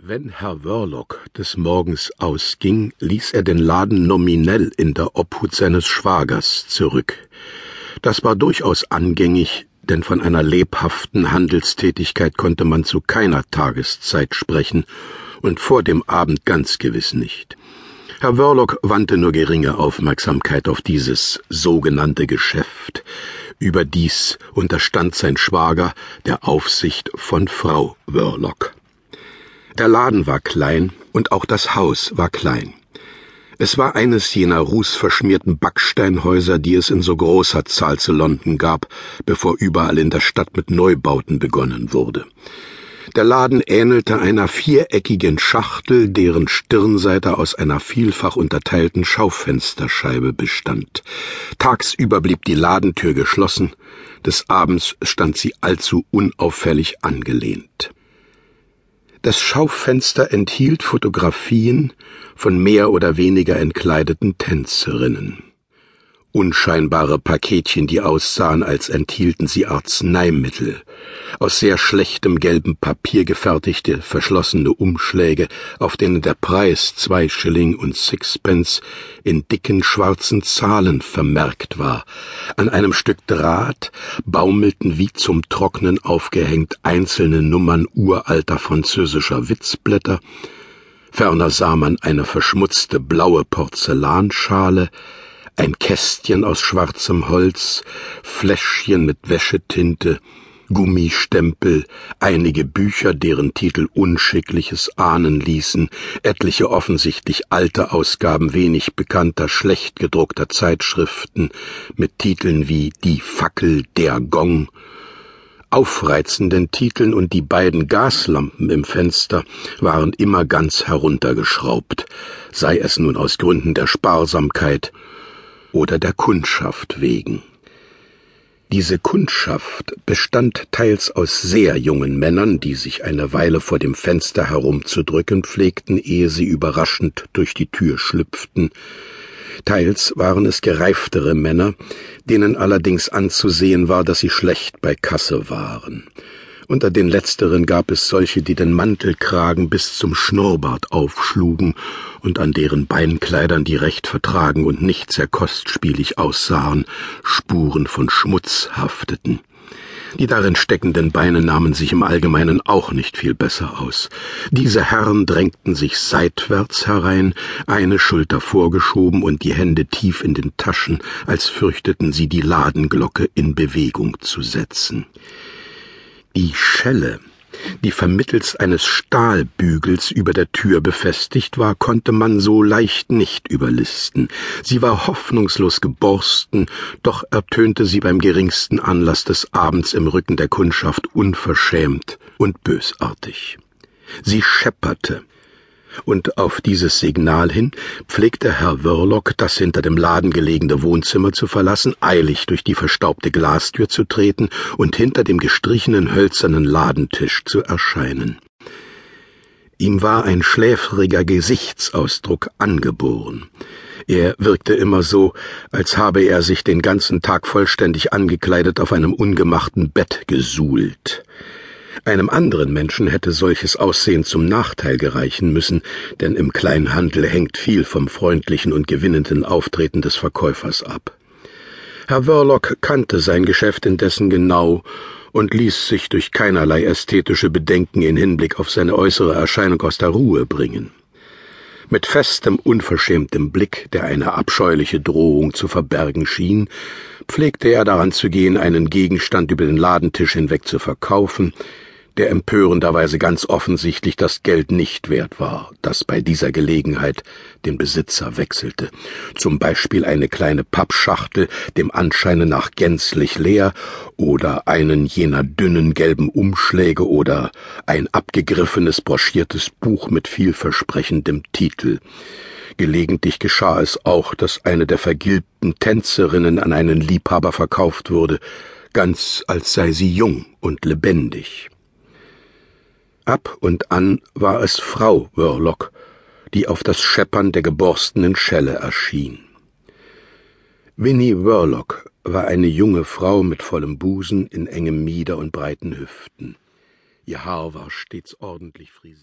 Wenn Herr Wörlock des Morgens ausging, ließ er den Laden nominell in der Obhut seines Schwagers zurück. Das war durchaus angängig, denn von einer lebhaften Handelstätigkeit konnte man zu keiner Tageszeit sprechen und vor dem Abend ganz gewiss nicht. Herr Wörlock wandte nur geringe Aufmerksamkeit auf dieses sogenannte Geschäft. Überdies unterstand sein Schwager der Aufsicht von Frau Wörlock. Der Laden war klein und auch das Haus war klein. Es war eines jener rußverschmierten Backsteinhäuser, die es in so großer Zahl zu London gab, bevor überall in der Stadt mit Neubauten begonnen wurde. Der Laden ähnelte einer viereckigen Schachtel, deren Stirnseite aus einer vielfach unterteilten Schaufensterscheibe bestand. Tagsüber blieb die Ladentür geschlossen, des Abends stand sie allzu unauffällig angelehnt. Das Schaufenster enthielt Fotografien von mehr oder weniger entkleideten Tänzerinnen unscheinbare Paketchen, die aussahen, als enthielten sie Arzneimittel, aus sehr schlechtem gelbem Papier gefertigte, verschlossene Umschläge, auf denen der Preis zwei Schilling und Sixpence in dicken schwarzen Zahlen vermerkt war. An einem Stück Draht baumelten wie zum Trocknen aufgehängt einzelne Nummern uralter französischer Witzblätter, ferner sah man eine verschmutzte blaue Porzellanschale, ein Kästchen aus schwarzem Holz, Fläschchen mit Wäschetinte, Gummistempel, einige Bücher, deren Titel Unschickliches ahnen ließen, etliche offensichtlich alte Ausgaben wenig bekannter, schlecht gedruckter Zeitschriften mit Titeln wie Die Fackel, der Gong, aufreizenden Titeln und die beiden Gaslampen im Fenster waren immer ganz heruntergeschraubt, sei es nun aus Gründen der Sparsamkeit oder der Kundschaft wegen. Diese Kundschaft bestand teils aus sehr jungen Männern, die sich eine Weile vor dem Fenster herumzudrücken pflegten, ehe sie überraschend durch die Tür schlüpften, teils waren es gereiftere Männer, denen allerdings anzusehen war, dass sie schlecht bei Kasse waren, unter den letzteren gab es solche, die den Mantelkragen bis zum Schnurrbart aufschlugen und an deren Beinkleidern, die recht vertragen und nicht sehr kostspielig aussahen, Spuren von Schmutz hafteten. Die darin steckenden Beine nahmen sich im Allgemeinen auch nicht viel besser aus. Diese Herren drängten sich seitwärts herein, eine Schulter vorgeschoben und die Hände tief in den Taschen, als fürchteten sie die Ladenglocke in Bewegung zu setzen. Die Schelle, die vermittels eines Stahlbügels über der Tür befestigt war, konnte man so leicht nicht überlisten. Sie war hoffnungslos geborsten, doch ertönte sie beim geringsten Anlass des Abends im Rücken der Kundschaft unverschämt und bösartig. Sie schepperte, und auf dieses Signal hin pflegte Herr Wörlock, das hinter dem Laden gelegene Wohnzimmer zu verlassen, eilig durch die verstaubte Glastür zu treten und hinter dem gestrichenen hölzernen Ladentisch zu erscheinen. Ihm war ein schläfriger Gesichtsausdruck angeboren. Er wirkte immer so, als habe er sich den ganzen Tag vollständig angekleidet auf einem ungemachten Bett gesuhlt. Einem anderen Menschen hätte solches Aussehen zum Nachteil gereichen müssen, denn im Kleinhandel hängt viel vom freundlichen und gewinnenden Auftreten des Verkäufers ab. Herr Wörlock kannte sein Geschäft indessen genau und ließ sich durch keinerlei ästhetische Bedenken in Hinblick auf seine äußere Erscheinung aus der Ruhe bringen. Mit festem, unverschämtem Blick, der eine abscheuliche Drohung zu verbergen schien, pflegte er daran zu gehen, einen Gegenstand über den Ladentisch hinweg zu verkaufen, der empörenderweise ganz offensichtlich das Geld nicht wert war, das bei dieser Gelegenheit den Besitzer wechselte. Zum Beispiel eine kleine Pappschachtel, dem Anscheine nach gänzlich leer, oder einen jener dünnen gelben Umschläge oder ein abgegriffenes broschiertes Buch mit vielversprechendem Titel. Gelegentlich geschah es auch, dass eine der vergilbten Tänzerinnen an einen Liebhaber verkauft wurde, ganz als sei sie jung und lebendig. Ab und an war es Frau Wörlock, die auf das Scheppern der geborstenen Schelle erschien. Winnie Wörlock war eine junge Frau mit vollem Busen in engem Mieder und breiten Hüften. Ihr Haar war stets ordentlich frisiert.